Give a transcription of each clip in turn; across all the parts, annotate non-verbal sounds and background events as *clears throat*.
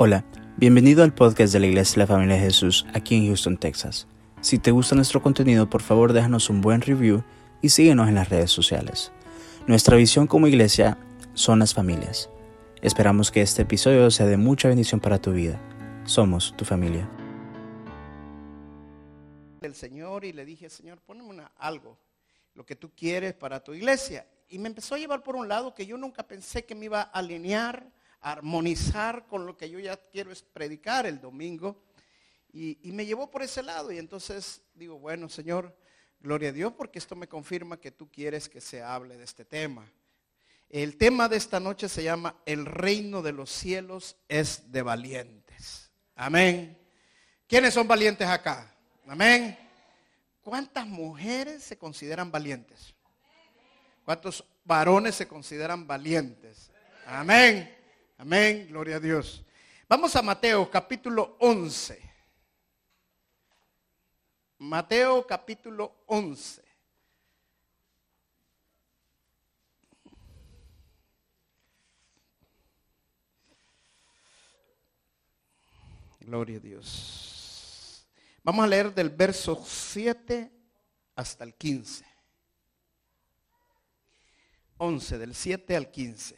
Hola, bienvenido al podcast de la Iglesia de la Familia de Jesús aquí en Houston, Texas. Si te gusta nuestro contenido, por favor déjanos un buen review y síguenos en las redes sociales. Nuestra visión como iglesia son las familias. Esperamos que este episodio sea de mucha bendición para tu vida. Somos tu familia. El Señor y le dije, Señor, ponme algo, lo que tú quieres para tu iglesia. Y me empezó a llevar por un lado que yo nunca pensé que me iba a alinear armonizar con lo que yo ya quiero es predicar el domingo. Y, me llevó por ese lado. Y entonces digo, bueno, Señor, gloria a Dios, porque esto me confirma que tú quieres que se hable de este tema. El tema de esta noche se llama El reino de los cielos es de valientes. Amén. ¿Quiénes son valientes acá? Amén. ¿Cuántas mujeres se consideran valientes? ¿Cuántos varones se consideran valientes? Amén. Amén, gloria a Dios. Vamos a Mateo capítulo 11. Mateo capítulo 11. Gloria a Dios. Vamos a leer del verso 7 hasta el 15. 11, del 7 al 15.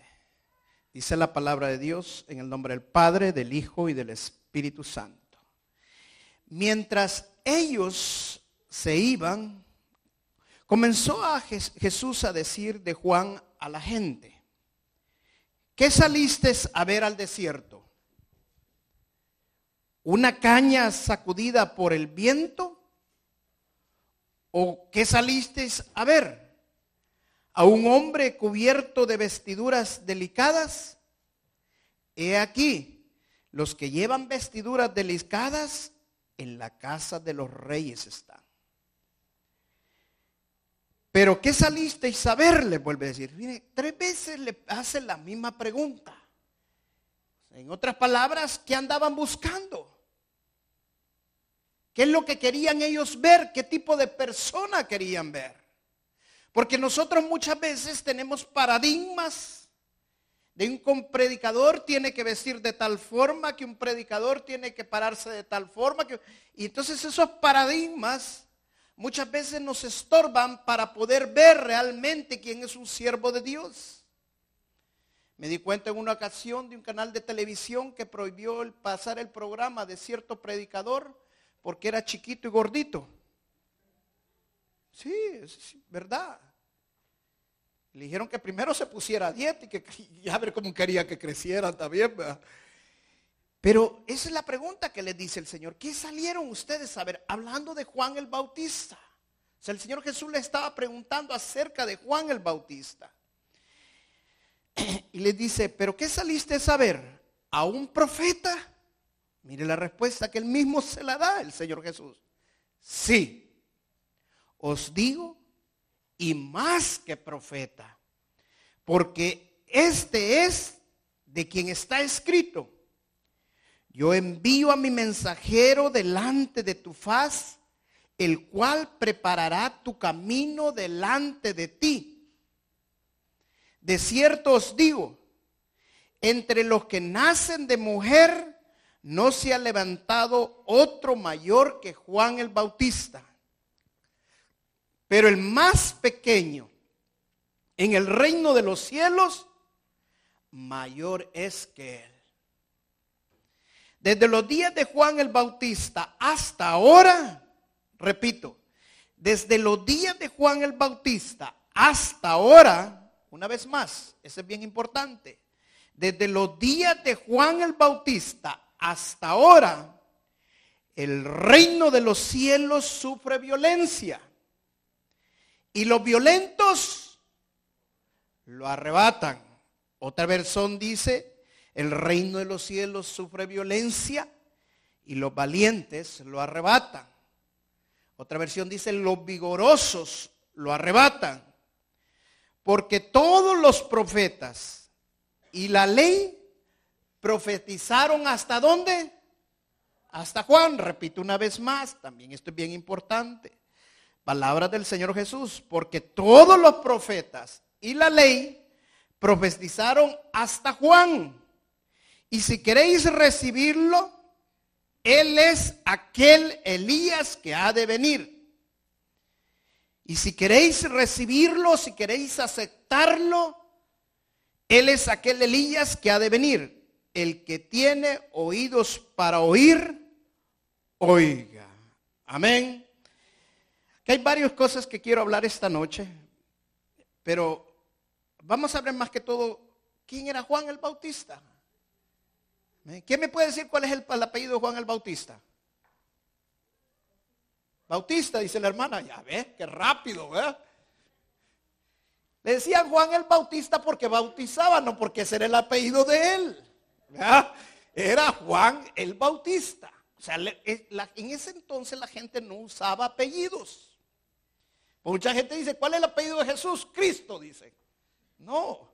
Dice la palabra de Dios en el nombre del Padre, del Hijo y del Espíritu Santo. Mientras ellos se iban, comenzó a Jesús a decir de Juan a la gente, ¿qué saliste a ver al desierto? ¿Una caña sacudida por el viento? ¿O qué saliste a ver? A un hombre cubierto de vestiduras delicadas? He aquí, los que llevan vestiduras delicadas en la casa de los reyes están. Pero ¿qué salisteis a ver? Le vuelve a decir. tres veces le hace la misma pregunta. En otras palabras, ¿qué andaban buscando? ¿Qué es lo que querían ellos ver? ¿Qué tipo de persona querían ver? Porque nosotros muchas veces tenemos paradigmas de un predicador tiene que vestir de tal forma, que un predicador tiene que pararse de tal forma. Que, y entonces esos paradigmas muchas veces nos estorban para poder ver realmente quién es un siervo de Dios. Me di cuenta en una ocasión de un canal de televisión que prohibió el pasar el programa de cierto predicador porque era chiquito y gordito. Sí, es verdad. Le dijeron que primero se pusiera a dieta y que *laughs* ya ver cómo quería que creciera también. Pero esa es la pregunta que le dice el Señor. ¿Qué salieron ustedes a ver? Hablando de Juan el Bautista. O sea, el Señor Jesús le estaba preguntando acerca de Juan el Bautista. *clears throat* Y le dice, ¿pero qué saliste a saber? ¿A un profeta? Mire la respuesta que él mismo se la da el Señor Jesús. Sí, os digo, y más que profeta, porque este es de quien está escrito. Yo envío a mi mensajero delante de tu faz, el cual preparará tu camino delante de ti. De cierto os digo, entre los que nacen de mujer, no se ha levantado otro mayor que Juan el Bautista pero el más pequeño en el reino de los cielos, mayor es que él. Desde los días de Juan el Bautista hasta ahora, repito, desde los días de Juan el Bautista hasta ahora, una vez más, eso es bien importante, desde los días de Juan el Bautista hasta ahora, el reino de los cielos sufre violencia y los violentos lo arrebatan. Otra versión dice, el reino de los cielos sufre violencia y los valientes lo arrebatan. Otra versión dice, los vigorosos lo arrebatan. Porque todos los profetas y la ley profetizaron hasta dónde? Hasta Juan. Repito una vez más, también esto es bien importante. Palabras del Señor Jesús, porque todos los profetas y la ley profetizaron hasta Juan. Y si queréis recibirlo, Él es aquel Elías que ha de venir. Y si queréis recibirlo, si queréis aceptarlo, Él es aquel Elías que ha de venir. El que tiene oídos para oír, oiga. Amén. Hay varias cosas que quiero hablar esta noche, pero vamos a ver más que todo quién era Juan el Bautista. ¿Quién me puede decir cuál es el, apellido de Juan el Bautista? Bautista, dice la hermana. Ya ves, qué rápido, ¿verdad? Le decían Juan el Bautista porque bautizaba, no porque ese era el apellido de él. Era Juan el Bautista. O sea, en ese entonces la gente no usaba apellidos. Mucha gente dice, ¿cuál es el apellido de Jesús? Cristo, dice. No,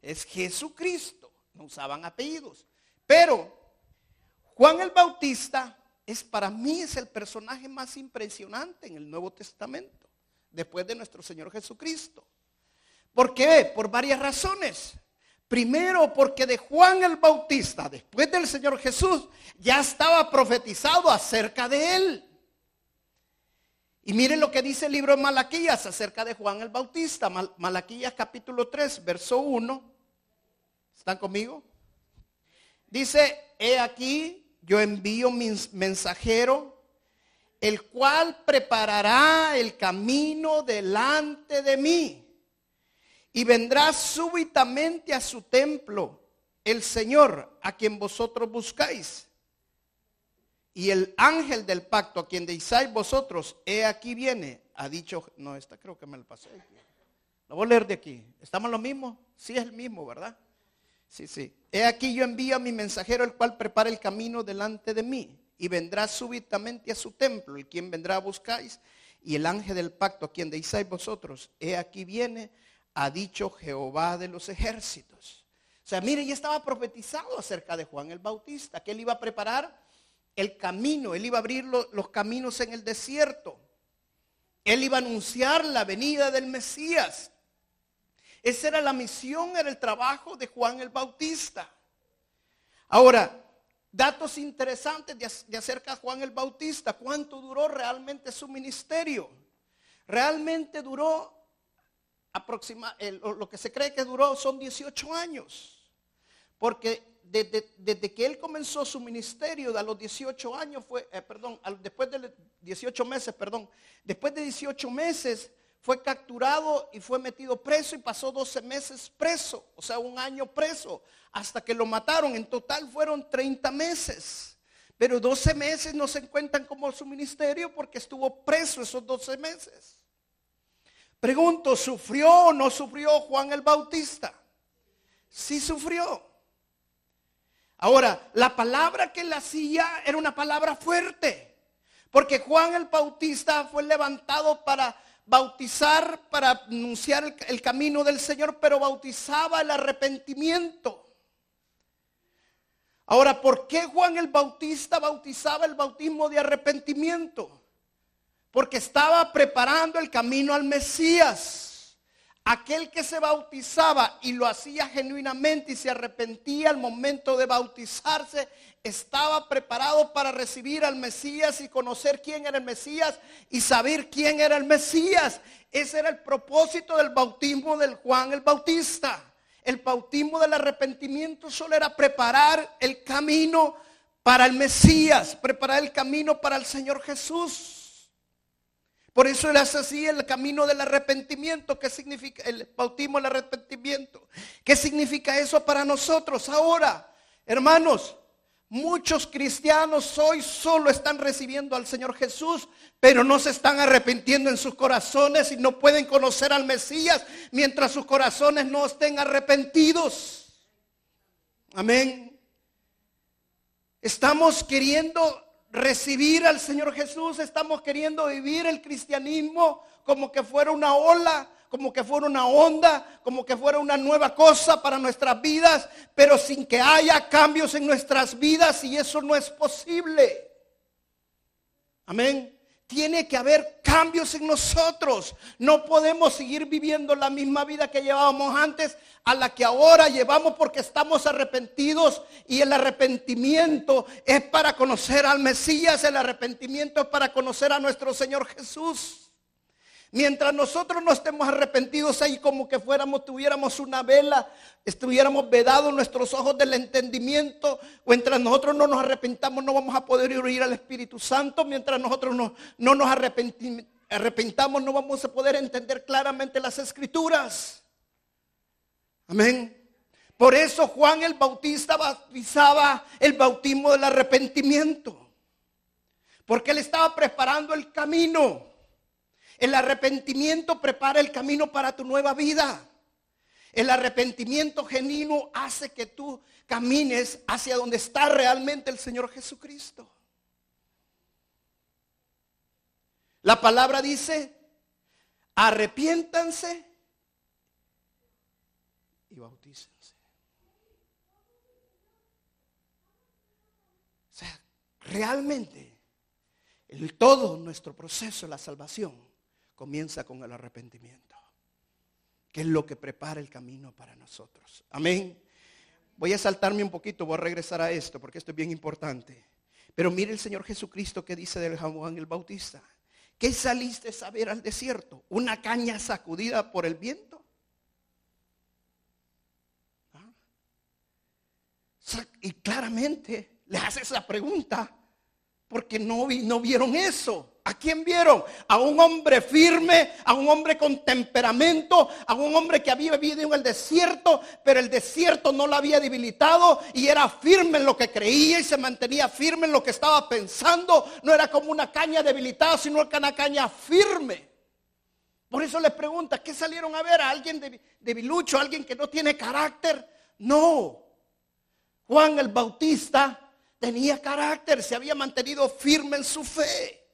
es Jesucristo. No usaban apellidos. Pero Juan el Bautista es para mí es el personaje más impresionante en el Nuevo Testamento, después de nuestro Señor Jesucristo. ¿Por qué? Por varias razones. Primero, porque de Juan el Bautista, después del Señor Jesús, ya estaba profetizado acerca de él. Y miren lo que dice el libro de Malaquías acerca de Juan el Bautista. Malaquías capítulo 3, verso 1. ¿Están conmigo? Dice, he aquí, yo envío mi mensajero, el cual preparará el camino delante de mí. Y vendrá súbitamente a su templo el Señor a quien vosotros buscáis. Y el ángel del pacto a quien deseáis vosotros, he aquí viene, ha dicho, no, esta creo que me lo pasé. Lo voy a leer de aquí. ¿Estamos lo mismo? Sí es el mismo, ¿verdad? Sí, sí. He aquí yo envío a mi mensajero, el cual prepara el camino delante de mí. Y vendrá súbitamente a su templo, el quien vendrá a buscáis. Y el ángel del pacto, a quien deis vosotros, he aquí viene, ha dicho Jehová de los ejércitos. O sea, mire, ya estaba profetizado acerca de Juan el Bautista, que él iba a preparar el camino, él iba a abrir los caminos en el desierto. Él iba a anunciar la venida del Mesías. Esa era la misión, era el trabajo de Juan el Bautista. Ahora, datos interesantes de, acerca de Juan el Bautista. ¿Cuánto duró realmente su ministerio? Realmente duró aproximadamente, lo que se cree que duró son 18 años. Porque desde, que él comenzó su ministerio, a los 18 años fue, eh, perdón, después de 18 meses, perdón, después de 18 meses fue capturado y fue metido preso y pasó 12 meses preso, o sea, un año preso, hasta que lo mataron. En total fueron 30 meses. Pero 12 meses no se cuentan como su ministerio porque estuvo preso esos 12 meses. Pregunto, ¿sufrió o no sufrió Juan el Bautista? Sí sufrió. Ahora, la palabra que él hacía era una palabra fuerte, porque Juan el Bautista fue levantado para bautizar para anunciar el, camino del Señor, pero bautizaba el arrepentimiento. Ahora, ¿por qué Juan el Bautista bautizaba el bautismo de arrepentimiento? Porque estaba preparando el camino al Mesías. Aquel que se bautizaba y lo hacía genuinamente y se arrepentía al momento de bautizarse, estaba preparado para recibir al Mesías y conocer quién era el Mesías y saber quién era el Mesías. Ese era el propósito del bautismo del Juan el Bautista. El bautismo del arrepentimiento solo era preparar el camino para el Mesías, preparar el camino para el Señor Jesús. Por eso él hace así el camino del arrepentimiento. ¿Qué significa el bautismo del arrepentimiento? ¿Qué significa eso para nosotros ahora? Hermanos, muchos cristianos hoy solo están recibiendo al Señor Jesús, pero no se están arrepintiendo en sus corazones y no pueden conocer al Mesías mientras sus corazones no estén arrepentidos. Amén. Estamos queriendo recibir al Señor Jesús, estamos queriendo vivir el cristianismo como que fuera una ola, como que fuera una onda, como que fuera una nueva cosa para nuestras vidas, pero sin que haya cambios en nuestras vidas y eso no es posible. Amén. Tiene que haber cambios en nosotros. No podemos seguir viviendo la misma vida que llevábamos antes a la que ahora llevamos porque estamos arrepentidos y el arrepentimiento es para conocer al Mesías, el arrepentimiento es para conocer a nuestro Señor Jesús. Mientras nosotros no estemos arrepentidos ahí como que fuéramos, tuviéramos una vela, estuviéramos vedados nuestros ojos del entendimiento, mientras nosotros no nos arrepentamos no vamos a poder oír al Espíritu Santo, mientras nosotros no, no nos arrepentamos no vamos a poder entender claramente las escrituras. Amén. Por eso Juan el Bautista bautizaba el bautismo del arrepentimiento, porque él estaba preparando el camino. El arrepentimiento prepara el camino para tu nueva vida. El arrepentimiento genuino hace que tú camines hacia donde está realmente el Señor Jesucristo. La palabra dice, arrepiéntanse y bautícense. O sea, realmente, todo nuestro proceso la salvación comienza con el arrepentimiento, que es lo que prepara el camino para nosotros. Amén. Voy a saltarme un poquito, voy a regresar a esto porque esto es bien importante. Pero mire el Señor Jesucristo que dice del Juan el Bautista. ¿Qué saliste a ver al desierto? ¿Una caña sacudida por el viento? ¿Ah? Y claramente le hace esa pregunta porque no, vieron eso. ¿A quién vieron? A un hombre firme, a un hombre con temperamento, a un hombre que había vivido en el desierto, pero el desierto no lo había debilitado y era firme en lo que creía y se mantenía firme en lo que estaba pensando. No era como una caña debilitada, sino una caña firme. Por eso les pregunta, ¿qué salieron a ver? ¿A alguien debilucho? ¿A alguien que no tiene carácter? No. Juan el Bautista tenía carácter, se había mantenido firme en su fe.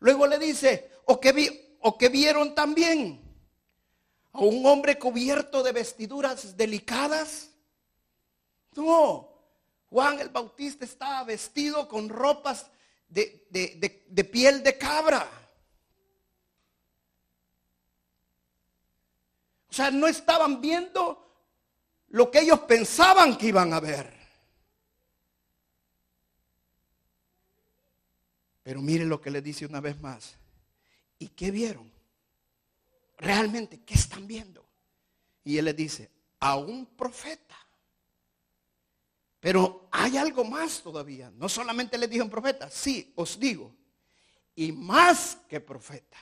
Luego le dice, o que, vieron también a un hombre cubierto de vestiduras delicadas. No, Juan el Bautista estaba vestido con ropas de, de piel de cabra. O sea, no estaban viendo lo que ellos pensaban que iban a ver. Pero mire lo que le dice una vez más. ¿Y qué vieron? Realmente, ¿qué están viendo? Y él le dice, a un profeta. Pero hay algo más todavía. No solamente le dijo un profeta, sí, os digo, y más que profeta.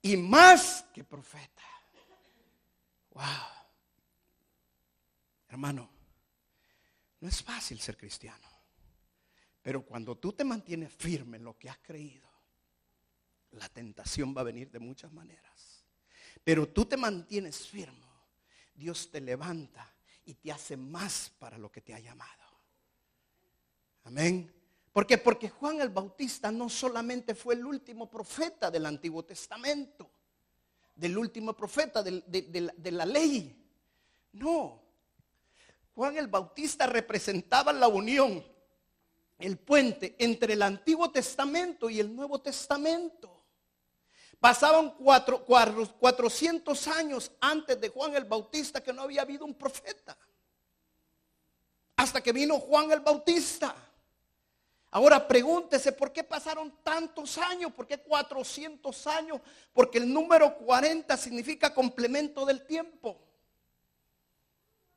Y más que profeta. Wow. Hermano, no es fácil ser cristiano. Pero cuando tú te mantienes firme en lo que has creído, la tentación va a venir de muchas maneras. Pero tú te mantienes firme, Dios te levanta y te hace más para lo que te ha llamado. Amén. ¿Por qué? Porque Juan el Bautista no solamente fue el último profeta del Antiguo Testamento, del último profeta de la ley. No. Juan el Bautista representaba la unión el puente entre el Antiguo Testamento y el Nuevo Testamento. Pasaban cuatro, 400 años antes de Juan el Bautista que no había habido un profeta. Hasta que vino Juan el Bautista. Ahora pregúntese por qué pasaron tantos años, por qué 400 años, porque el número 40 significa complemento del tiempo.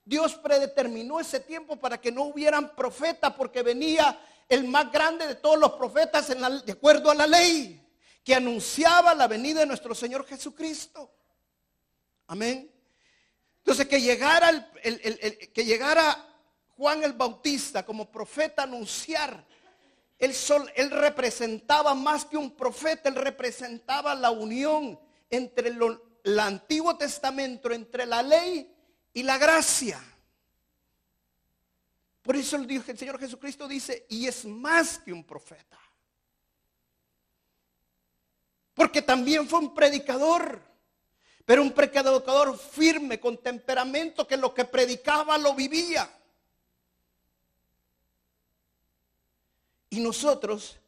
Dios predeterminó ese tiempo para que no hubieran profeta porque venía el más grande de todos los profetas de acuerdo a la ley, que anunciaba la venida de nuestro Señor Jesucristo. Amén. Entonces que llegara, que llegara Juan el Bautista como profeta a anunciar, él, sol, él representaba más que un profeta, él representaba la unión entre el Antiguo Testamento, entre la ley y la gracia. Por eso el, Señor Jesucristo dice, y es más que un profeta. Porque también fue un predicador, pero un predicador firme, con temperamento, que lo que predicaba lo vivía. Y nosotros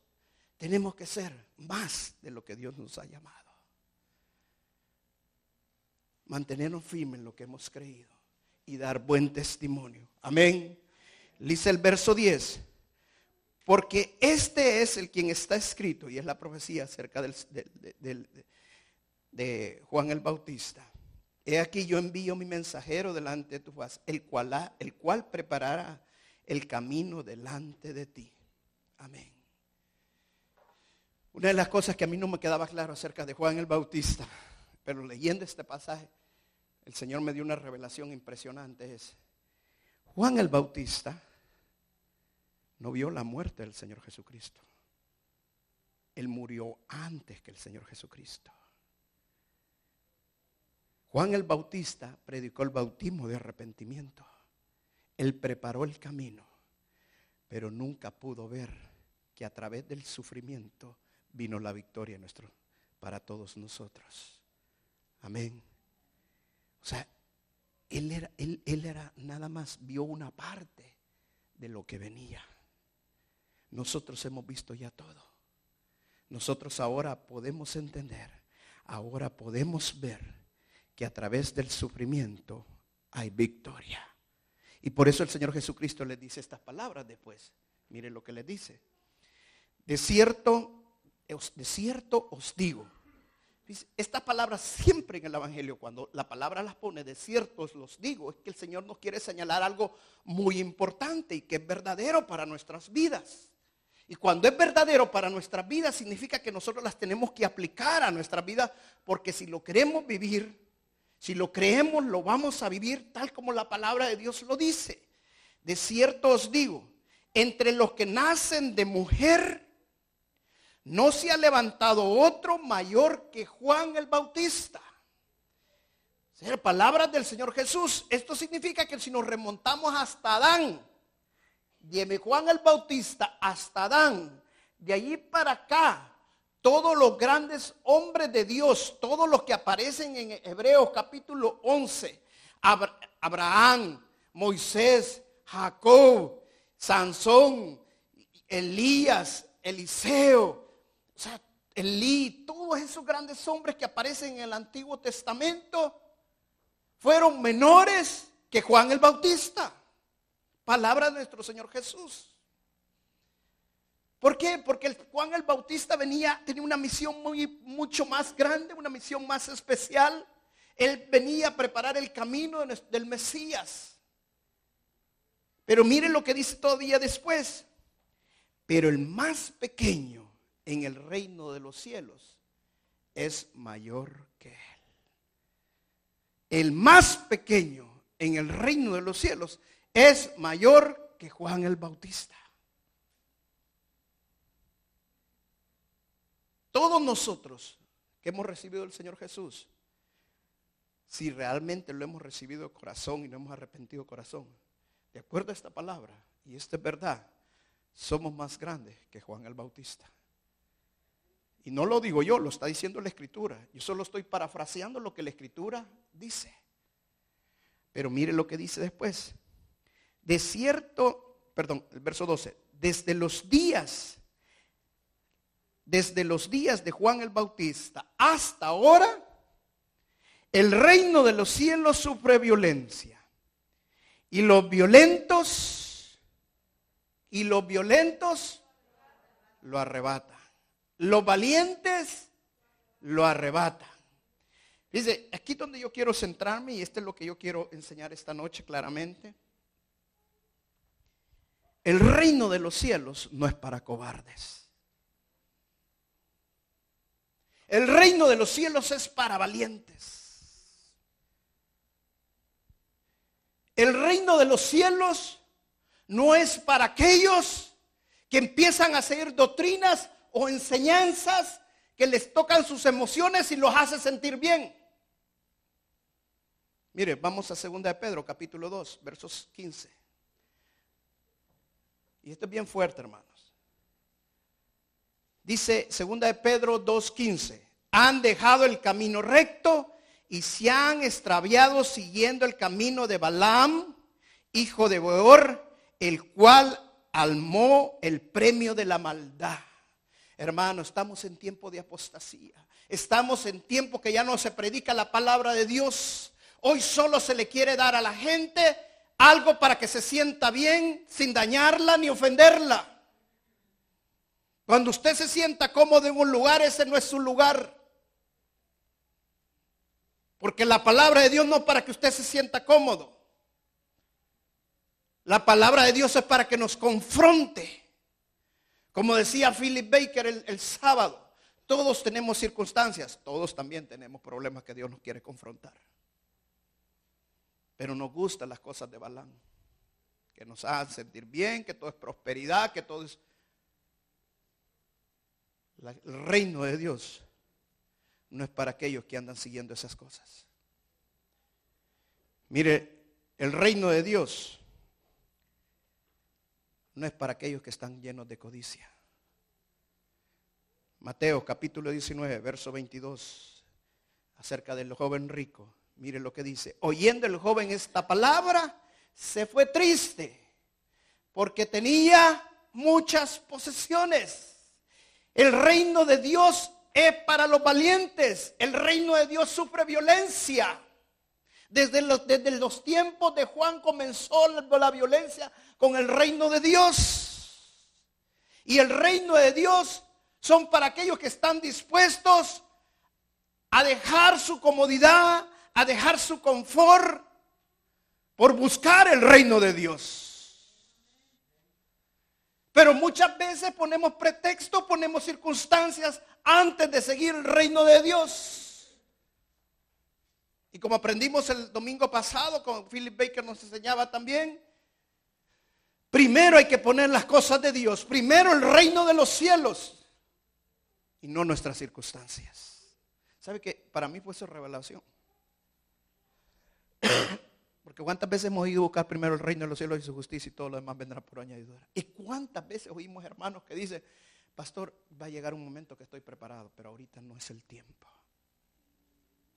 tenemos que ser más de lo que Dios nos ha llamado. Mantenernos firmes en lo que hemos creído y dar buen testimonio. Amén. Dice el verso 10. Porque este es el quien está escrito, y es la profecía acerca de Juan el Bautista. He aquí yo envío mi mensajero delante de tu faz, el cual, el cual preparará el camino delante de ti. Amén. Una de las cosas que a mí no me quedaba claro acerca de Juan el Bautista, pero leyendo este pasaje, el Señor me dio una revelación impresionante. Es, Juan el Bautista no vio la muerte del Señor Jesucristo. Él murió antes que el Señor Jesucristo. Juan el Bautista predicó el bautismo de arrepentimiento. Él preparó el camino, pero nunca pudo ver que a través del sufrimiento vino la victoria nuestro, para todos nosotros. Amén. O sea, él era, él, él era nada más, vio una parte de lo que venía. Nosotros hemos visto ya todo. Nosotros ahora podemos entender, ahora podemos ver que a través del sufrimiento hay victoria. Y por eso el Señor Jesucristo le dice estas palabras después. Mire lo que le dice. De cierto, de cierto os digo. Estas palabras siempre en el Evangelio, cuando la palabra las pone, de cierto os los digo, es que el Señor nos quiere señalar algo muy importante y que es verdadero para nuestras vidas. Y cuando es verdadero para nuestras vidas, significa que nosotros las tenemos que aplicar a nuestra vida, porque si lo queremos vivir, si lo creemos, lo vamos a vivir tal como la palabra de Dios lo dice. De cierto os digo, entre los que nacen de mujer, no se ha levantado otro mayor que Juan el Bautista. Ser palabras del Señor Jesús. Esto significa que si nos remontamos hasta Adán, de Juan el Bautista hasta Adán, de allí para acá, todos los grandes hombres de Dios, todos los que aparecen en Hebreos capítulo 11, Abraham, Moisés, Jacob, Sansón, Elías, Eliseo, o sea, Elí, todos esos grandes hombres que aparecen en el Antiguo Testamento fueron menores que Juan el Bautista. Palabra de nuestro Señor Jesús. ¿Por qué? Porque Juan el Bautista venía, tenía una misión muy, mucho más grande, una misión más especial. Él venía a preparar el camino del Mesías. Pero miren lo que dice todavía después. Pero el más pequeño en el reino de los cielos es mayor que él. El más pequeño en el reino de los cielos es mayor que Juan el Bautista. Todos nosotros que hemos recibido el Señor Jesús, si realmente lo hemos recibido de corazón y no hemos arrepentido corazón, de acuerdo a esta palabra, y esta es verdad, somos más grandes que Juan el Bautista. Y no lo digo yo, lo está diciendo la Escritura. Yo solo estoy parafraseando lo que la Escritura dice. Pero mire lo que dice después. De cierto, perdón, el verso 12, desde los días, desde los días de Juan el Bautista hasta ahora, el reino de los cielos sufre violencia. Y los violentos, y los violentos lo arrebatan. Los valientes lo arrebatan. Dice, aquí donde yo quiero centrarme, y esto es lo que yo quiero enseñar esta noche claramente. El reino de los cielos no es para cobardes. El reino de los cielos es para valientes. El reino de los cielos no es para aquellos que empiezan a seguir doctrinas o enseñanzas que les tocan sus emociones y los hace sentir bien. Mire, vamos a 2 de Pedro, capítulo 2, versos 15. Y esto es bien fuerte, hermanos. Dice segunda de Pedro 2.15, han dejado el camino recto y se han extraviado siguiendo el camino de Balaam, hijo de Beor, el cual almó el premio de la maldad. Hermano, estamos en tiempo de apostasía. Estamos en tiempo que ya no se predica la palabra de Dios. Hoy solo se le quiere dar a la gente algo para que se sienta bien sin dañarla ni ofenderla. Cuando usted se sienta cómodo en un lugar, ese no es su lugar. Porque la palabra de Dios no es para que usted se sienta cómodo. La palabra de Dios es para que nos confronte. Como decía Philip Baker el, sábado, todos tenemos circunstancias, todos también tenemos problemas que Dios nos quiere confrontar. Pero nos gustan las cosas de Balán, que nos hacen sentir bien, que todo es prosperidad, que todo es... el reino de Dios no es para aquellos que andan siguiendo esas cosas. Mire, el reino de Dios no es para aquellos que están llenos de codicia. Mateo capítulo 19, verso 22, acerca del joven rico. Mire lo que dice. Oyendo el joven esta palabra, se fue triste porque tenía muchas posesiones. El reino de Dios es para los valientes. El reino de Dios sufre violencia. Desde los, desde los tiempos de Juan comenzó la violencia con el reino de Dios. Y el reino de Dios son para aquellos que están dispuestos a dejar su comodidad, a dejar su confort por buscar el reino de Dios. Pero muchas veces ponemos pretexto, ponemos circunstancias antes de seguir el reino de Dios. Y como aprendimos el domingo pasado, con Philip Baker nos enseñaba también, primero hay que poner las cosas de Dios, primero el reino de los cielos y no nuestras circunstancias. ¿Sabe que Para mí fue su revelación. *coughs* Porque cuántas veces hemos ido a buscar primero el reino de los cielos y su justicia y todo lo demás vendrá por añadidura. Y cuántas veces oímos hermanos que dicen, pastor, va a llegar un momento que estoy preparado, pero ahorita no es el tiempo.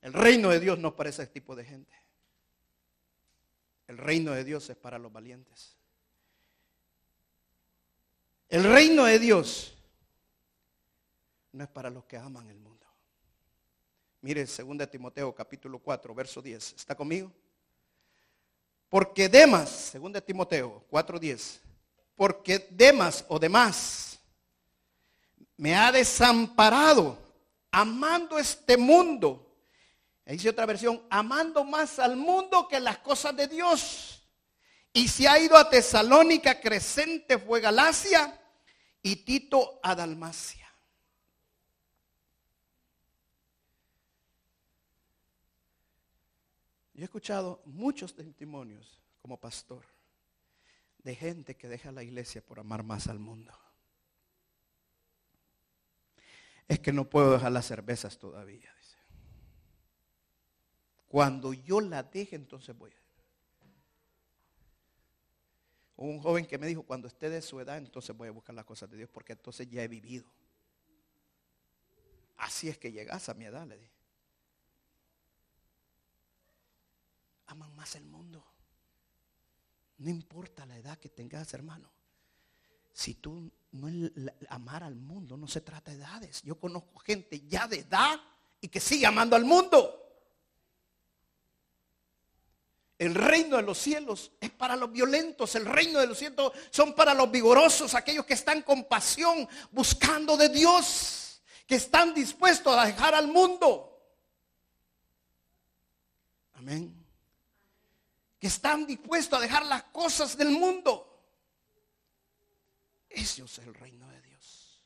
El reino de Dios no para ese tipo de gente. El reino de Dios es para los valientes. El reino de Dios no es para los que aman el mundo. Mire, 2 Timoteo capítulo 4, verso 10. ¿Está conmigo? Porque Demas, según de Timoteo 4:10, porque Demas o demás me ha desamparado amando este mundo. Dice otra versión, amando más al mundo que las cosas de Dios. Y se ha ido a Tesalónica, Crescente fue Galacia y Tito a Dalmacia. Yo he escuchado muchos testimonios como pastor de gente que deja la iglesia por amar más al mundo. Es que no puedo dejar las cervezas todavía. Cuando yo la deje, entonces voy. Hubo un joven que me dijo, cuando esté de su edad, entonces voy a buscar las cosas de Dios, porque entonces ya he vivido. Así es que llegas a mi edad, le dije. aman más el mundo. No importa la edad que tengas, hermano. Si tú no amar al mundo, no se trata de edades. Yo conozco gente ya de edad y que sigue amando al mundo. El reino de los cielos es para los violentos, el reino de los cielos son para los vigorosos, aquellos que están con pasión buscando de Dios, que están dispuestos a dejar al mundo. Amén que están dispuestos a dejar las cosas del mundo. Ese es el reino de Dios.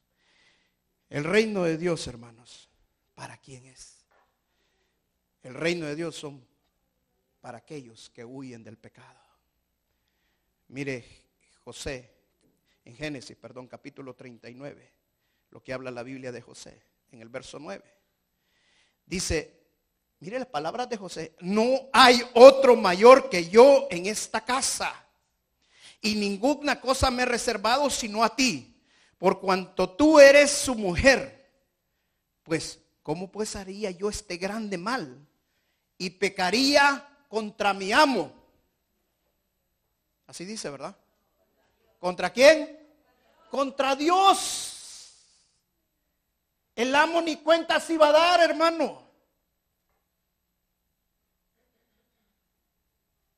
El reino de Dios, hermanos, ¿para quién es? El reino de Dios son para aquellos que huyen del pecado. Mire, José, en Génesis, perdón, capítulo 39, lo que habla la Biblia de José, en el verso 9. Dice, Mire las palabras de José. No hay otro mayor que yo en esta casa. Y ninguna cosa me he reservado sino a ti. Por cuanto tú eres su mujer. Pues, ¿cómo pues haría yo este grande mal? Y pecaría contra mi amo. Así dice, ¿verdad? ¿Contra quién? Contra Dios. El amo ni cuenta se iba a dar, hermano.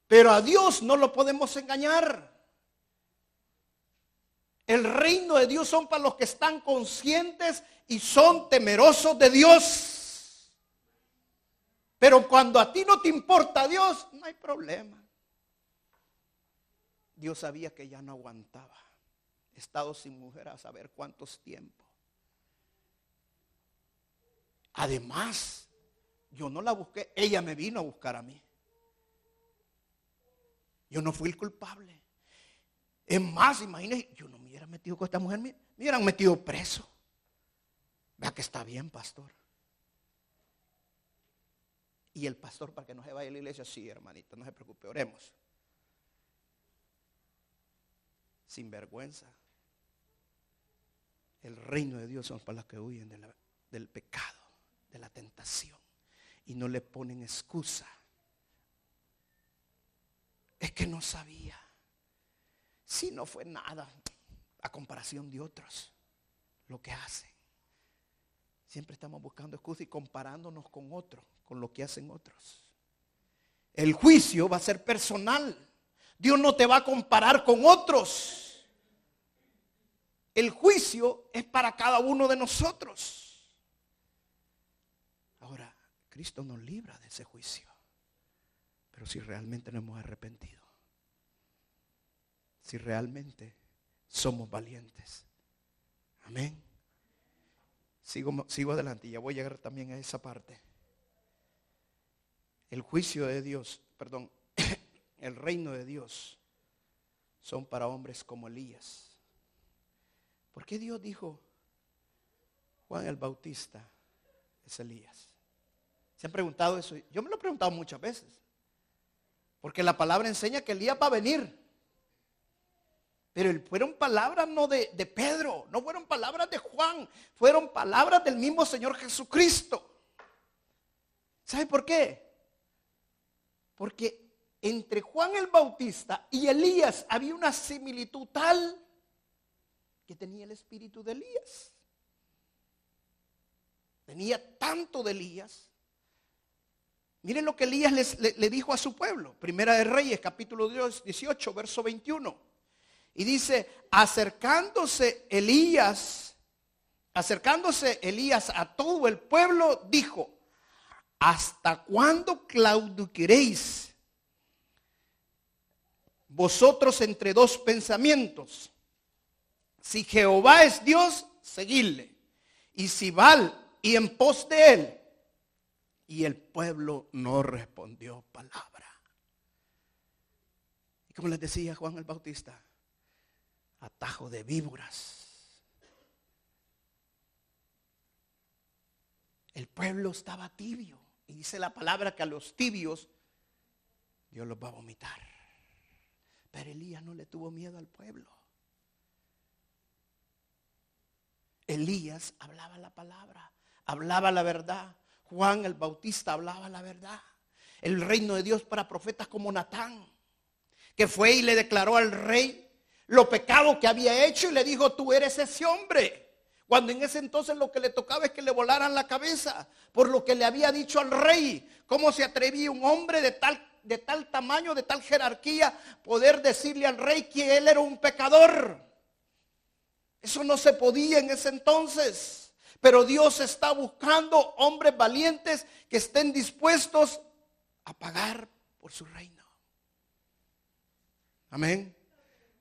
Pero a Dios no lo podemos engañar. El reino de Dios son para los que están conscientes y son temerosos de Dios. Pero cuando a ti no te importa Dios, no hay problema. Dios sabía que ya no aguantaba. He estado sin mujer a saber cuántos tiempos. Además, yo no la busqué, ella me vino a buscar a mí. Yo no fui el culpable. Es más, imagínese, yo no me hubiera metido con esta mujer, me, hubieran metido preso. Vea que está bien, pastor. Y el pastor, para que no se vaya a la iglesia, sí, hermanita, no se preocupe, oremos. Sin vergüenza. El reino de Dios son para los que huyen del pecado, de la tentación. Y no le ponen excusa. Es que no sabía. Si no fue nada a comparación de otros lo que hacen. Siempre estamos buscando excusas y comparándonos con otros, con lo que hacen otros. El juicio va a ser personal. Dios no te va a comparar con otros. El juicio es para cada uno de nosotros. Ahora, Cristo nos libra de ese juicio. Pero si realmente nos hemos arrepentido si realmente somos valientes. Amén. Sigo, sigo adelante y ya voy a llegar también a esa parte. El juicio de Dios, perdón, *coughs* el reino de Dios son para hombres como Elías. ¿Por qué Dios dijo Juan el Bautista es Elías? ¿Se han preguntado eso? Yo me lo he preguntado muchas veces. Porque la palabra enseña que Elías va a venir. Pero fueron palabras no de, de, Pedro, no fueron palabras de Juan, fueron palabras del mismo Señor Jesucristo. ¿Sabe por qué? Porque entre Juan el Bautista y Elías había una similitud tal que tenía el espíritu de Elías. Tenía tanto de Elías. Miren lo que Elías le, le dijo a su pueblo. Primera de Reyes, capítulo 18, verso 21. Y dice, acercándose Elías, acercándose Elías a todo el pueblo, dijo, ¿hasta cuándo claudicaréis vosotros entre dos pensamientos? Si Jehová es Dios, seguidle. Y si Val y en pos de él. Y el pueblo no respondió palabra. Y como les decía Juan el Bautista, atajo de víboras. El pueblo estaba tibio. Y dice la palabra que a los tibios Dios los va a vomitar. Pero Elías no le tuvo miedo al pueblo. Elías hablaba la palabra, hablaba la verdad. Juan el Bautista hablaba la verdad. El reino de Dios para profetas como Natán, que fue y le declaró al rey lo pecado que había hecho y le dijo, tú eres ese hombre. Cuando en ese entonces lo que le tocaba es que le volaran la cabeza por lo que le había dicho al rey. ¿Cómo se atrevía un hombre de tal, de tal tamaño, de tal jerarquía, poder decirle al rey que él era un pecador? Eso no se podía en ese entonces. Pero Dios está buscando hombres valientes que estén dispuestos a pagar por su reino. Amén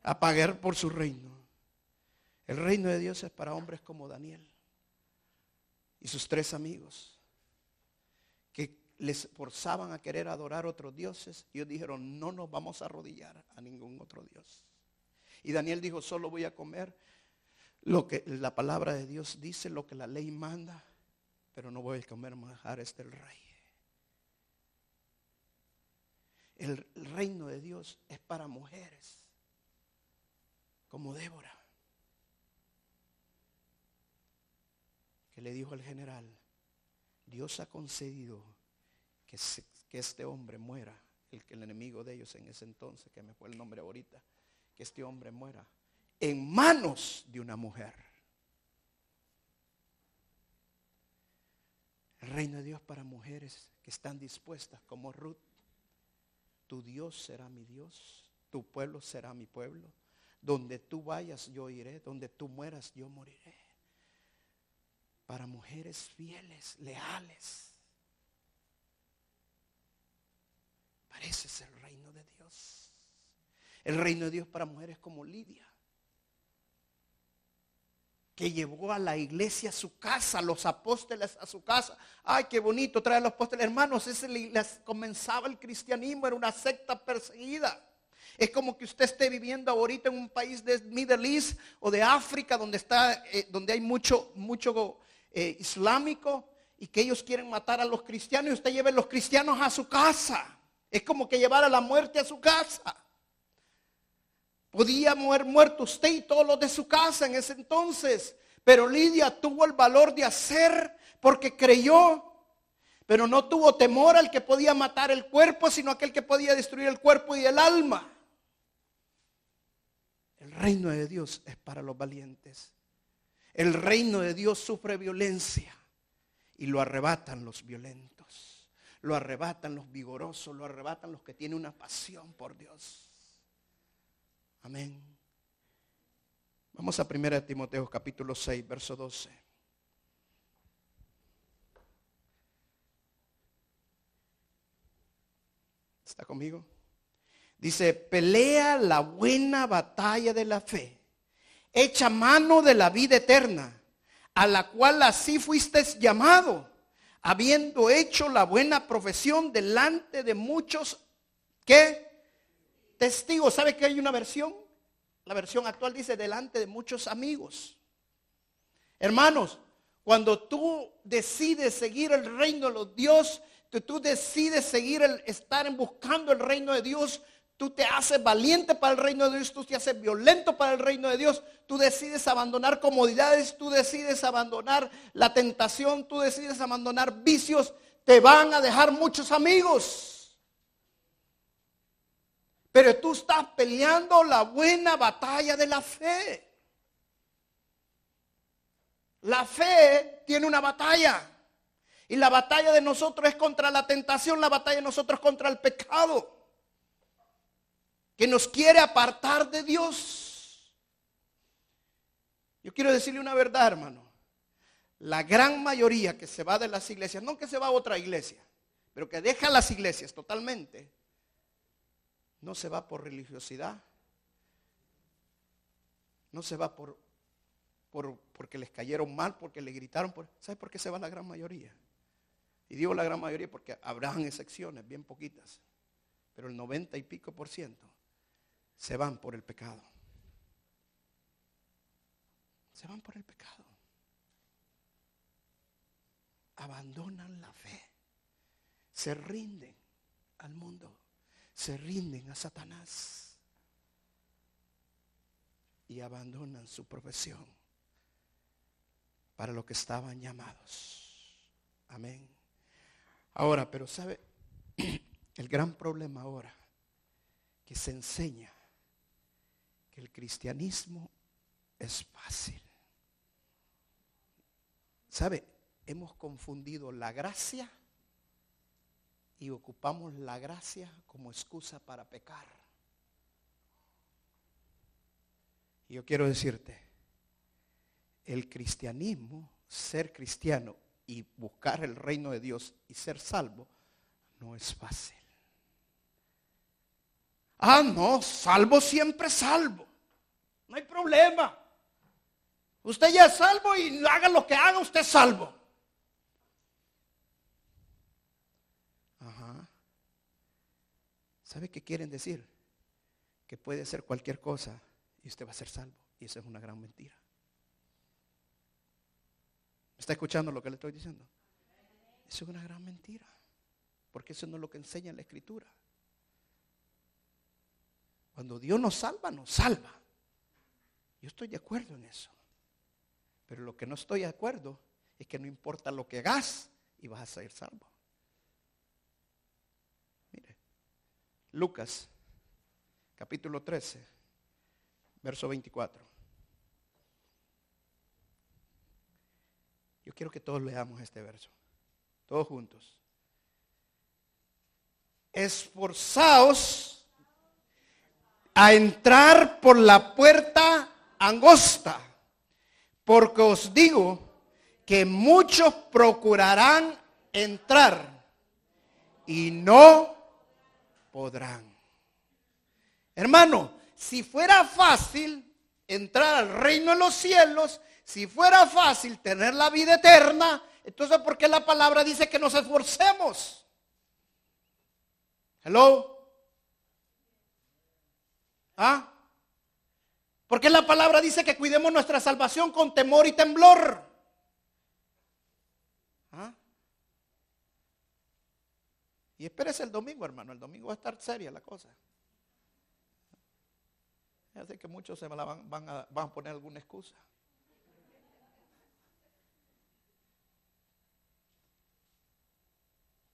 a pagar por su reino. El reino de Dios es para hombres como Daniel y sus tres amigos que les forzaban a querer adorar otros dioses y ellos dijeron, no nos vamos a arrodillar a ningún otro dios. Y Daniel dijo, solo voy a comer lo que la palabra de Dios dice, lo que la ley manda, pero no voy a comer manjares del rey. El reino de Dios es para mujeres como Débora, que le dijo al general, Dios ha concedido que, este hombre muera, el, el enemigo de ellos en ese entonces, que me fue el nombre ahorita, que este hombre muera en manos de una mujer. El reino de Dios para mujeres que están dispuestas como Ruth. Tu Dios será mi Dios, tu pueblo será mi pueblo. Donde tú vayas yo iré, donde tú mueras yo moriré. Para mujeres fieles, leales. Parece ser el reino de Dios. El reino de Dios para mujeres como Lidia que llevó a la iglesia a su casa, los apóstoles a su casa. Ay, qué bonito traer a los apóstoles. Hermanos, ese les comenzaba el cristianismo, era una secta perseguida. Es como que usted esté viviendo ahorita en un país de Middle East o de África donde, está, eh, donde hay mucho, mucho eh, islámico y que ellos quieren matar a los cristianos y usted lleve a los cristianos a su casa. Es como que llevar a la muerte a su casa. Podía haber muerto usted y todos los de su casa en ese entonces. Pero Lidia tuvo el valor de hacer porque creyó. Pero no tuvo temor al que podía matar el cuerpo, sino aquel que podía destruir el cuerpo y el alma. El reino de Dios es para los valientes. El reino de Dios sufre violencia y lo arrebatan los violentos. Lo arrebatan los vigorosos, lo arrebatan los que tienen una pasión por Dios. Amén. Vamos a 1 Timoteo capítulo 6, verso 12. ¿Está conmigo? Dice, pelea la buena batalla de la fe. Echa mano de la vida eterna, a la cual así fuiste llamado, habiendo hecho la buena profesión delante de muchos que testigos. ¿Sabe que hay una versión? La versión actual dice delante de muchos amigos. Hermanos, cuando tú decides seguir el reino de los Dios, tú, decides seguir el estar buscando el reino de Dios, tú te haces valiente para el reino de Dios, tú te haces violento para el reino de Dios, tú decides abandonar comodidades, tú decides abandonar la tentación, tú decides abandonar vicios, te van a dejar muchos amigos. Pero tú estás peleando la buena batalla de la fe. La fe tiene una batalla. Y la batalla de nosotros es contra la tentación, la batalla de nosotros contra el pecado. Que nos quiere apartar de Dios. Yo quiero decirle una verdad, hermano. La gran mayoría que se va de las iglesias, no que se va a otra iglesia, pero que deja las iglesias totalmente, no se va por religiosidad. No se va por, por porque les cayeron mal, porque le gritaron. Por, ¿Sabe por qué se va la gran mayoría? Y digo la gran mayoría porque habrán excepciones, bien poquitas. Pero el 90 y pico por ciento se van por el pecado. Se van por el pecado. Abandonan la fe. Se rinden al mundo se rinden a Satanás y abandonan su profesión para lo que estaban llamados. Amén. Ahora, pero sabe, *clears throat* el gran problema ahora que se enseña el cristianismo es fácil. ¿Sabe? Hemos confundido la gracia y ocupamos la gracia como excusa para pecar. Y yo quiero decirte, el cristianismo, ser cristiano y buscar el reino de Dios y ser salvo, no es fácil. Ah, no, salvo siempre salvo. No hay problema. Usted ya es salvo y haga lo que haga, usted es salvo. ¿Sabe qué quieren decir? Que puede ser cualquier cosa y usted va a ser salvo. Y eso es una gran mentira. ¿Está escuchando lo que le estoy diciendo? Eso es una gran mentira. Porque eso no es lo que enseña la escritura. Cuando Dios nos salva, nos salva. Yo estoy de acuerdo en eso. Pero lo que no estoy de acuerdo es que no importa lo que hagas y vas a ser salvo. Lucas, capítulo 13, verso 24. Yo quiero que todos leamos este verso. Todos juntos. Esforzaos a entrar por la puerta angosta, porque os digo que muchos procurarán entrar y no podrán. Hermano, si fuera fácil entrar al reino de los cielos, si fuera fácil tener la vida eterna, entonces ¿por qué la palabra dice que nos esforcemos? Hello. ¿Ah? Porque la palabra dice que cuidemos nuestra salvación con temor y temblor. ¿Ah? Y espérese el domingo, hermano. El domingo va a estar seria la cosa. Así que muchos se van, a, van a poner alguna excusa.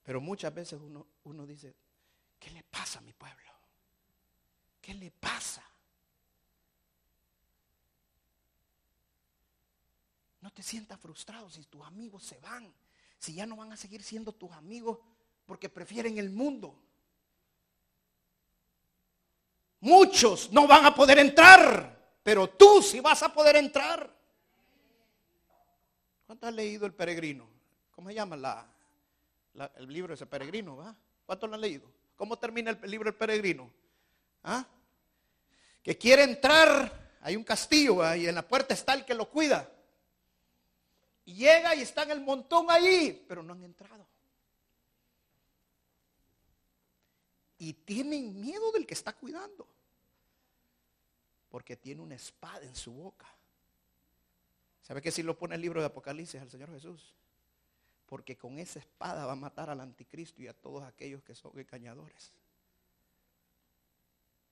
Pero muchas veces uno, uno dice, ¿qué le pasa a mi pueblo? ¿Qué le pasa? No te sientas frustrado si tus amigos se van, si ya no van a seguir siendo tus amigos porque prefieren el mundo. Muchos no van a poder entrar, pero tú sí vas a poder entrar. ¿Cuánto has leído El Peregrino? ¿Cómo se llama la, el libro ese Peregrino? ¿va? ¿Cuánto lo han leído? ¿Cómo termina el libro El Peregrino? ¿Ah? Que quiere entrar, hay un castillo y en la puerta está el que lo cuida. Y llega y está en el montón ahí, pero no han entrado. Y tienen miedo del que está cuidando. Porque tiene una espada en su boca. ¿Sabe que si lo pone el libro de Apocalipsis al Señor Jesús? Porque con esa espada va a matar al anticristo y a todos aquellos que son engañadores.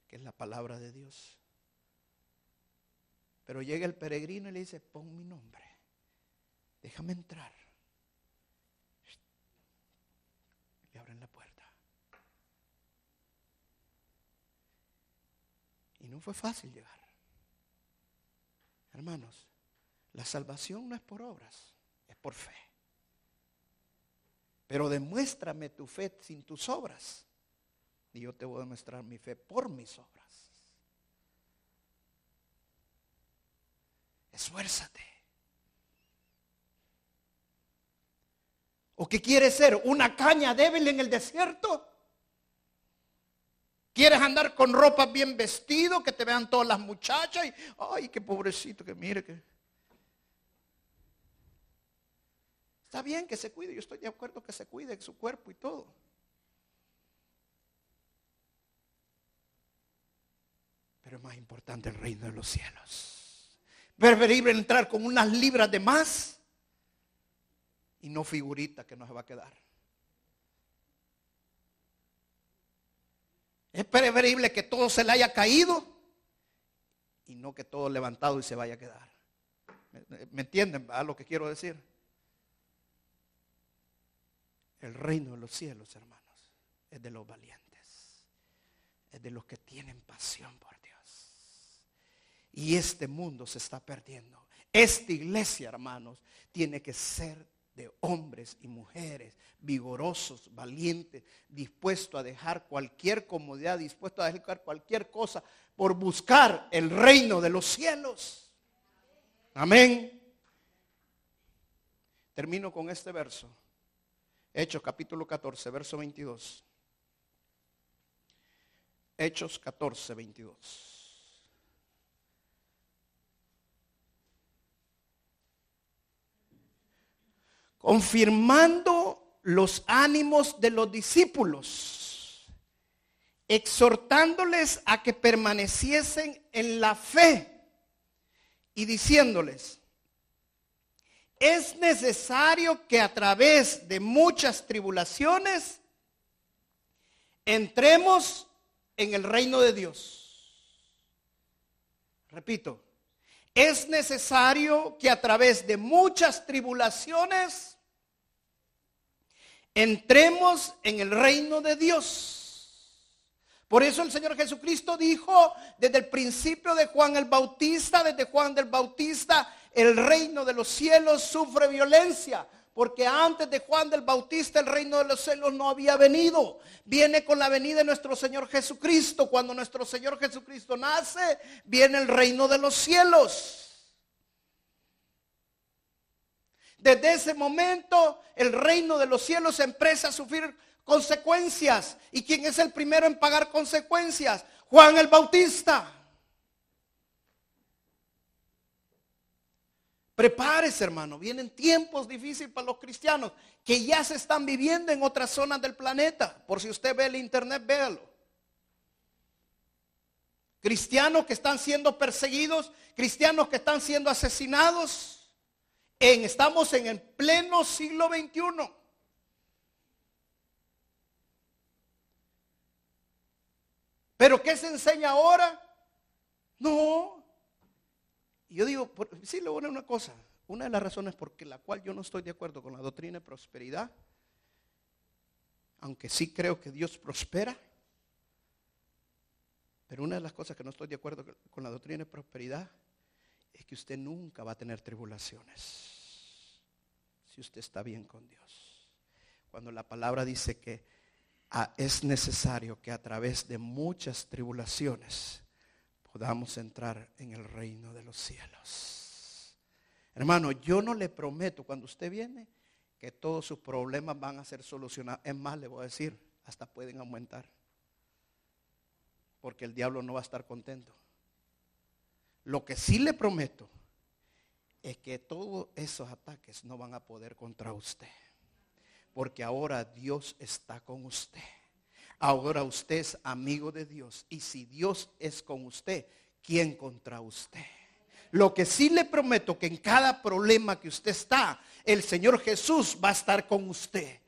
Que es la palabra de Dios. Pero llega el peregrino y le dice, pon mi nombre. Déjame entrar. Le abren la puerta. Y no fue fácil llegar. Hermanos, la salvación no es por obras, es por fe. Pero demuéstrame tu fe sin tus obras. Y yo te voy a demostrar mi fe por mis obras. Esfuérzate. ¿O qué quieres ser? ¿Una caña débil en el desierto? ¿Quieres andar con ropa bien vestido, que te vean todas las muchachas? Y, ay, qué pobrecito, que mire. Está bien que se cuide, yo estoy de acuerdo que se cuide su cuerpo y todo. Pero es más importante el reino de los cielos. Preferible entrar con unas libras de más y no figurita que no se va a quedar. Es preferible que todo se le haya caído y no que todo levantado y se vaya a quedar. ¿Me, entienden a lo que quiero decir? El reino de los cielos, hermanos, es de los valientes, es de los que tienen pasión por Dios. Y este mundo se está perdiendo. Esta iglesia, hermanos, tiene que ser de hombres y mujeres vigorosos, valientes, dispuestos a dejar cualquier comodidad, dispuestos a dejar cualquier cosa por buscar el reino de los cielos. Amén. Termino con este verso. Hechos capítulo 14, verso 22. Hechos 14, 22. Confirmando los ánimos de los discípulos, exhortándoles a que permaneciesen en la fe y diciéndoles, es necesario que a través de muchas tribulaciones entremos en el reino de Dios. Repito, es necesario que a través de muchas tribulaciones entremos en el reino de Dios. Por eso el Señor Jesucristo dijo desde el principio de Juan el Bautista, desde Juan del Bautista, el reino de los cielos sufre violencia. Porque antes de Juan del Bautista el reino de los cielos no había venido. Viene con la venida de nuestro Señor Jesucristo. Cuando nuestro Señor Jesucristo nace, viene el reino de los cielos. Desde ese momento el reino de los cielos empieza a sufrir consecuencias. ¿Y quién es el primero en pagar consecuencias? Juan el Bautista. Prepárese, hermano. Vienen tiempos difíciles para los cristianos que ya se están viviendo en otras zonas del planeta. Por si usted ve el internet, véalo. Cristianos que están siendo perseguidos, cristianos que están siendo asesinados. En, estamos en el pleno siglo XXI. Pero ¿qué se enseña ahora? No, y yo digo, sí, le voy a una cosa. Una de las razones por la cual yo no estoy de acuerdo con la doctrina de prosperidad, aunque sí creo que Dios prospera, pero una de las cosas que no estoy de acuerdo con la doctrina de prosperidad es que usted nunca va a tener tribulaciones si usted está bien con Dios. Cuando la palabra dice que ah, es necesario que a través de muchas tribulaciones podamos entrar en el reino de los cielos. Hermano, yo no le prometo cuando usted viene que todos sus problemas van a ser solucionados. Es más, le voy a decir, hasta pueden aumentar. Porque el diablo no va a estar contento. Lo que sí le prometo es que todos esos ataques no van a poder contra usted. Porque ahora Dios está con usted. Ahora usted es amigo de Dios. Y si Dios es con usted, ¿quién contra usted? Lo que sí le prometo que en cada problema que usted está, el Señor Jesús va a estar con usted.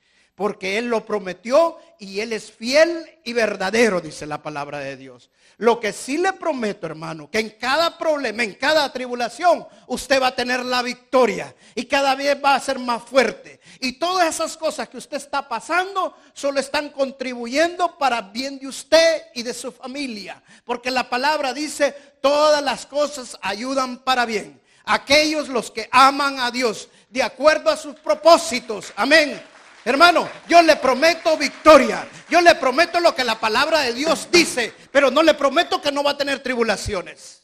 Porque Él lo prometió y Él es fiel y verdadero, dice la palabra de Dios. Lo que sí le prometo, hermano, que en cada problema, en cada tribulación, usted va a tener la victoria y cada vez va a ser más fuerte. Y todas esas cosas que usted está pasando solo están contribuyendo para bien de usted y de su familia. Porque la palabra dice, todas las cosas ayudan para bien. Aquellos los que aman a Dios de acuerdo a sus propósitos. Amén. Hermano, yo le prometo victoria. Yo le prometo lo que la palabra de Dios dice, pero no le prometo que no va a tener tribulaciones.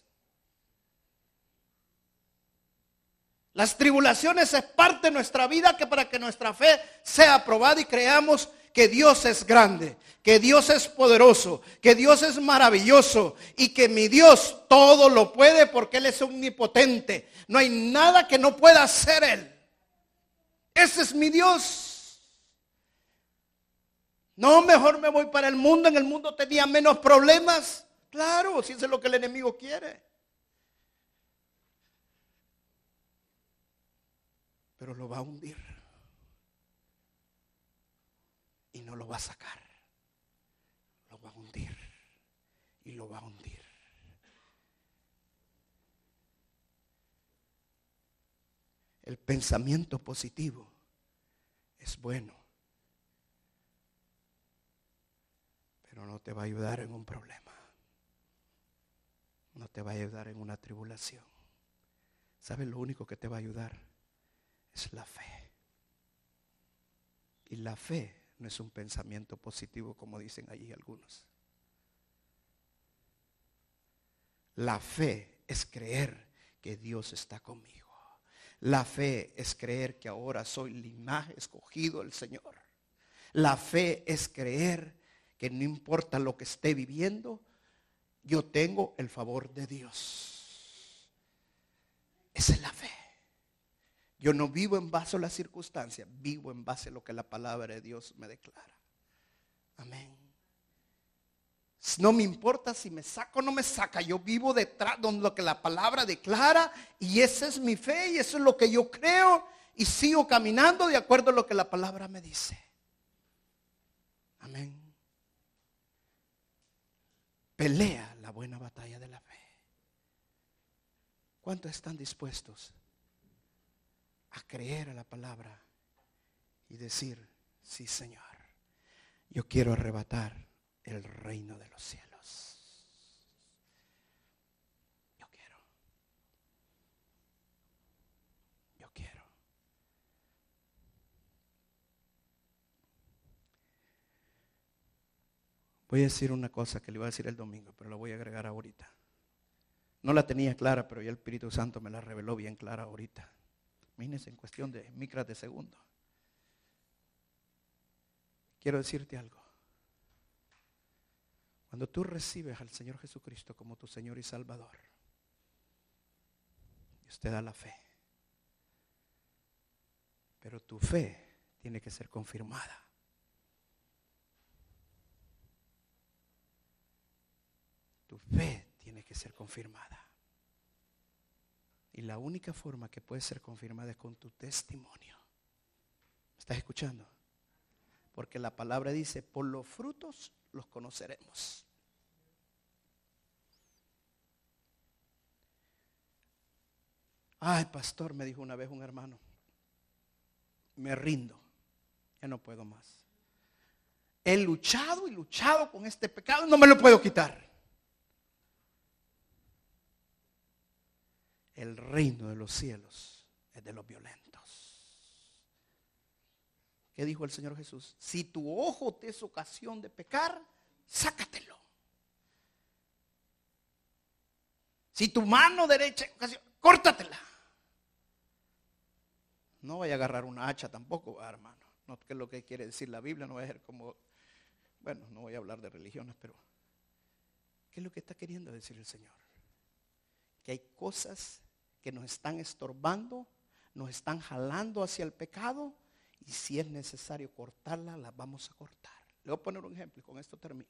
Las tribulaciones es parte de nuestra vida que para que nuestra fe sea aprobada y creamos que Dios es grande, que Dios es poderoso, que Dios es maravilloso y que mi Dios todo lo puede porque Él es omnipotente. No hay nada que no pueda hacer Él. Ese es mi Dios. No, mejor me voy para el mundo. En el mundo tenía menos problemas. Claro, si eso es lo que el enemigo quiere. Pero lo va a hundir. Y no lo va a sacar. Lo va a hundir. Y lo va a hundir. El pensamiento positivo es bueno. pero no te va a ayudar en un problema. No te va a ayudar en una tribulación. ¿Sabes lo único que te va a ayudar? Es la fe. Y la fe no es un pensamiento positivo como dicen allí algunos. La fe es creer que Dios está conmigo. La fe es creer que ahora soy el imagen escogido del Señor. La fe es creer que no importa lo que esté viviendo, yo tengo el favor de Dios. Esa es la fe. Yo no vivo en base a las circunstancias, vivo en base a lo que la palabra de Dios me declara. Amén. No me importa si me saca o no me saca, yo vivo detrás de lo que la palabra declara y esa es mi fe y eso es lo que yo creo y sigo caminando de acuerdo a lo que la palabra me dice. Amén pelea la buena batalla de la fe. ¿Cuántos están dispuestos a creer a la palabra y decir, sí Señor, yo quiero arrebatar el reino de los cielos? Yo quiero. Yo quiero. Voy a decir una cosa que le iba a decir el domingo, pero la voy a agregar ahorita. No la tenía clara, pero ya el Espíritu Santo me la reveló bien clara ahorita. Imagínense en cuestión de micras de segundo. Quiero decirte algo. Cuando tú recibes al Señor Jesucristo como tu Señor y Salvador, Dios te da la fe. Pero tu fe tiene que ser confirmada. Fe tiene que ser confirmada. Y la única forma que puede ser confirmada es con tu testimonio. ¿Estás escuchando? Porque la palabra dice, por los frutos los conoceremos. Ay, pastor, me dijo una vez un hermano, me rindo, ya no puedo más. He luchado y luchado con este pecado no me lo puedo quitar. El reino de los cielos es de los violentos. ¿Qué dijo el Señor Jesús? Si tu ojo te es ocasión de pecar, sácatelo. Si tu mano derecha es ocasión, córtatela. No vaya a agarrar una hacha tampoco, hermano. No es lo que quiere decir la Biblia, no va a ser como, bueno, no voy a hablar de religiones, pero ¿qué es lo que está queriendo decir el Señor? Que hay cosas que nos están estorbando, nos están jalando hacia el pecado y si es necesario cortarla, la vamos a cortar. Le voy a poner un ejemplo y con esto termino.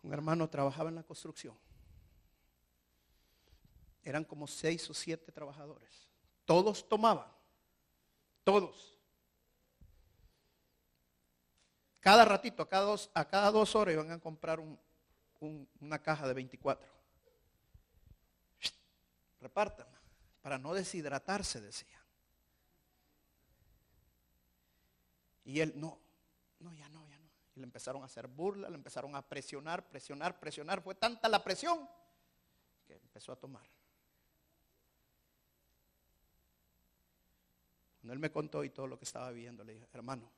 Un hermano trabajaba en la construcción. Eran como seis o siete trabajadores. Todos tomaban. Todos. Cada ratito, a cada dos, a cada dos horas iban a comprar una caja de 24 repartan, para no deshidratarse, decía. Y él, no, no, ya no, ya no. Y le empezaron a hacer burla, le empezaron a presionar, presionar, presionar. Fue tanta la presión que empezó a tomar. Cuando él me contó y todo lo que estaba viendo, le dije, hermano,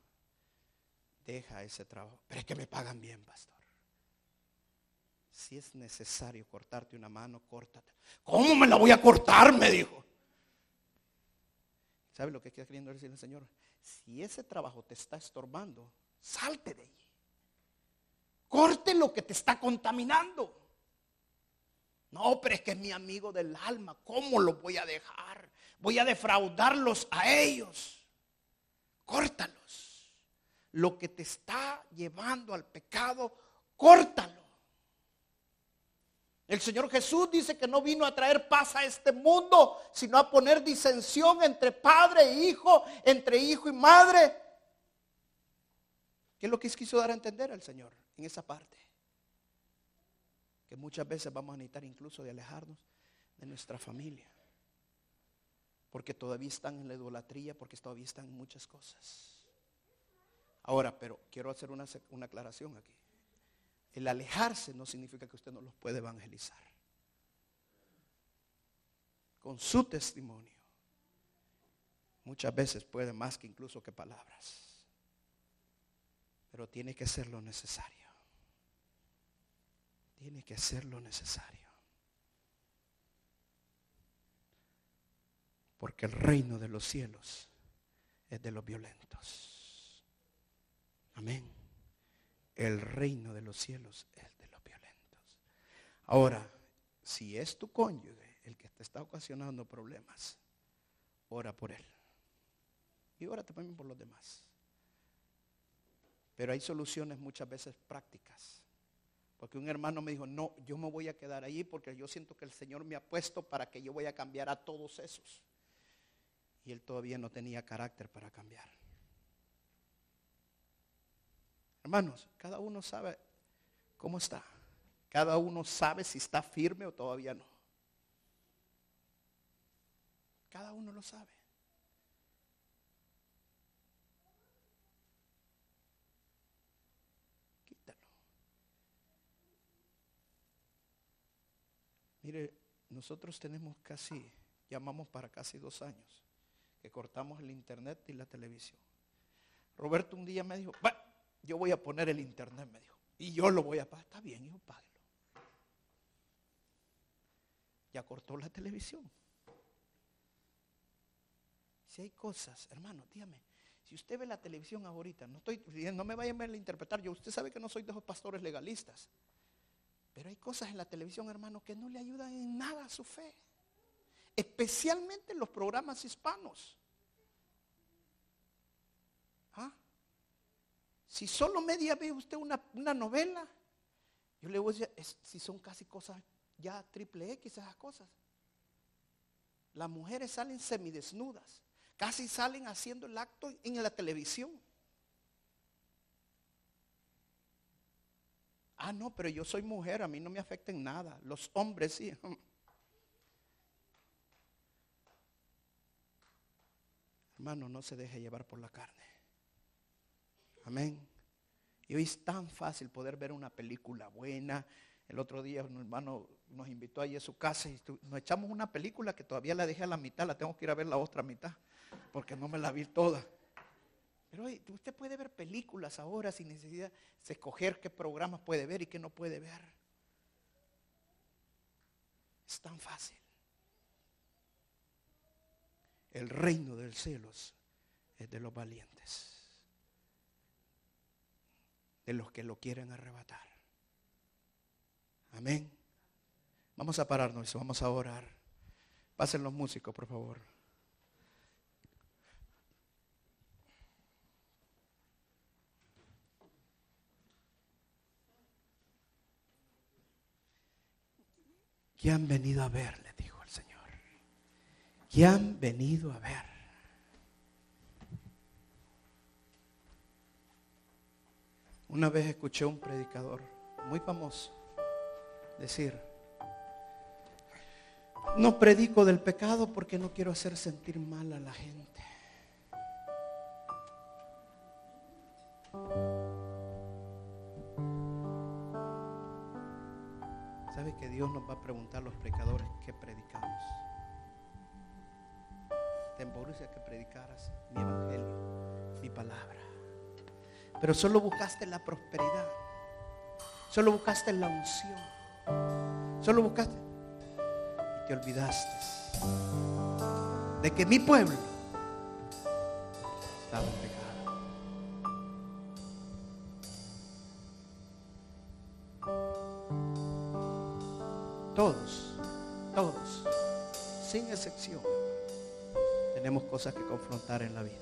deja ese trabajo. Pero es que me pagan bien, pastor. Si es necesario cortarte una mano, córtate. ¿Cómo me la voy a cortar? Me dijo. ¿Sabe lo que está queriendo decir el Señor? Si ese trabajo te está estorbando, salte de allí. Corte lo que te está contaminando. No, pero es que es mi amigo del alma. ¿Cómo lo voy a dejar? Voy a defraudarlos a ellos. Córtalos. Lo que te está llevando al pecado, córtalo. El Señor Jesús dice que no vino a traer paz a este mundo, sino a poner disensión entre padre e hijo, entre hijo y madre. ¿Qué es lo que quiso dar a entender al Señor en esa parte? Que muchas veces vamos a necesitar incluso de alejarnos de nuestra familia. Porque todavía están en la idolatría, porque todavía están en muchas cosas. Ahora, pero quiero hacer una, una aclaración aquí. El alejarse no significa que usted no los puede evangelizar. Con su testimonio. Muchas veces puede más que incluso que palabras. Pero tiene que ser lo necesario. Tiene que ser lo necesario. Porque el reino de los cielos es de los violentos. Amén el reino de los cielos es de los violentos. Ahora, si es tu cónyuge el que te está ocasionando problemas, ora por él. Y ora también por los demás. Pero hay soluciones muchas veces prácticas. Porque un hermano me dijo, no, yo me voy a quedar allí porque yo siento que el Señor me ha puesto para que yo voy a cambiar a todos esos. Y él todavía no tenía carácter para cambiar. Hermanos, cada uno sabe cómo está. Cada uno sabe si está firme o todavía no. Cada uno lo sabe. Quítalo. Mire, nosotros tenemos casi, llamamos para casi dos años, que cortamos el internet y la televisión. Roberto un día me dijo, yo voy a poner el internet, me dijo. Y yo lo voy a pagar. Está bien, hijo, páguelo. Ya cortó la televisión. Si hay cosas, hermano, dígame, si usted ve la televisión ahorita, no estoy no me vayan a interpretar, yo usted sabe que no soy de esos pastores legalistas. Pero hay cosas en la televisión, hermano, que no le ayudan en nada a su fe. Especialmente en los programas hispanos. ¿Ah? Si solo media ve usted una, novela, yo le voy a decir, si son casi cosas ya triple X esas cosas. Las mujeres salen semidesnudas, casi salen haciendo el acto en la televisión. Ah, no, pero yo soy mujer, a mí no me afecta en nada. Los hombres sí. *laughs* Hermano, no se deje llevar por la carne. Amén. Y hoy es tan fácil poder ver una película buena. El otro día un hermano nos invitó ahí a su casa y nos echamos una película que todavía la dejé a la mitad, la tengo que ir a ver la otra mitad, porque no me la vi toda. Pero usted puede ver películas ahora sin necesidad de escoger qué programas puede ver y qué no puede ver. Es tan fácil. El reino de los cielos es de los valientes de los que lo quieren arrebatar. Amén. Vamos a pararnos vamos a orar. Pasen los músicos, por favor. ¿Qué han venido a ver? Le dijo el Señor. ¿Qué han venido a ver? Una vez escuché un predicador muy famoso decir, no predico del pecado porque no quiero hacer sentir mal a la gente. ¿Sabe que Dios nos va a preguntar a los predicadores qué predicamos? Te que predicaras mi evangelio, mi palabra. Pero solo buscaste la prosperidad. Solo buscaste la unción. Solo buscaste. Y te olvidaste de que mi pueblo estaba en pecado. Todos, todos, sin excepción, tenemos cosas que confrontar en la vida.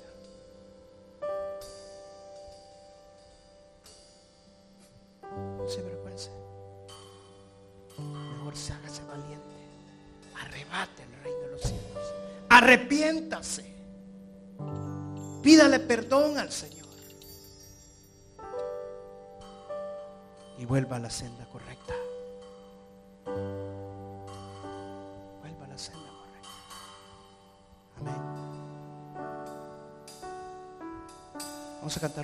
Perdón al Señor. Y vuelva a la senda correcta. Vuelva a la senda correcta. Amén. Vamos a cantar un